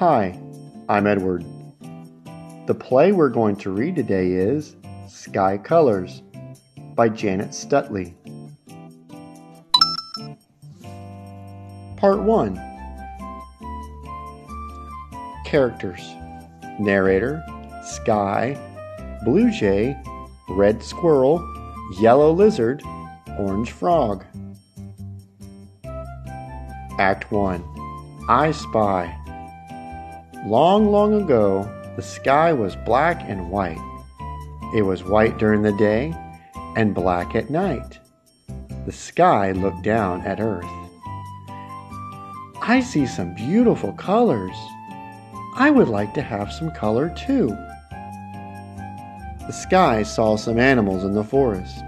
Hi, I'm Edward. The play we're going to read today is Sky Colors by Janet Stutley. Part 1 Characters Narrator Sky, Blue Jay, Red Squirrel, Yellow Lizard, Orange Frog. Act 1 I Spy. Long, long ago, the sky was black and white. It was white during the day and black at night. The sky looked down at earth. I see some beautiful colors. I would like to have some color too. The sky saw some animals in the forest.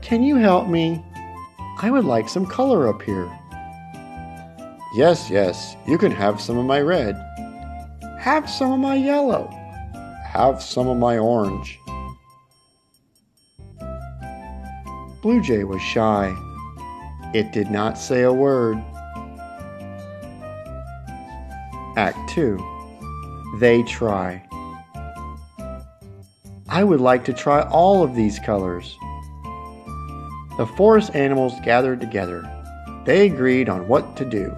Can you help me? I would like some color up here. Yes, yes, you can have some of my red. Have some of my yellow. Have some of my orange. Blue Jay was shy. It did not say a word. Act 2 They try. I would like to try all of these colors. The forest animals gathered together. They agreed on what to do.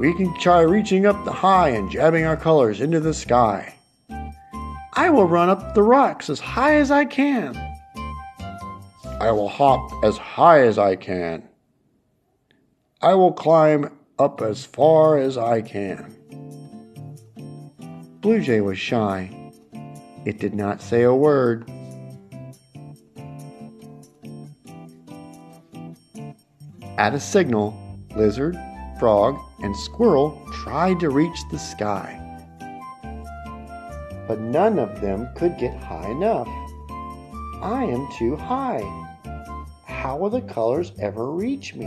We can try reaching up the high and jabbing our colors into the sky. I will run up the rocks as high as I can. I will hop as high as I can. I will climb up as far as I can. Blue Jay was shy. It did not say a word. At a signal, Lizard, Frog, and Squirrel tried to reach the sky. But none of them could get high enough. I am too high. How will the colors ever reach me?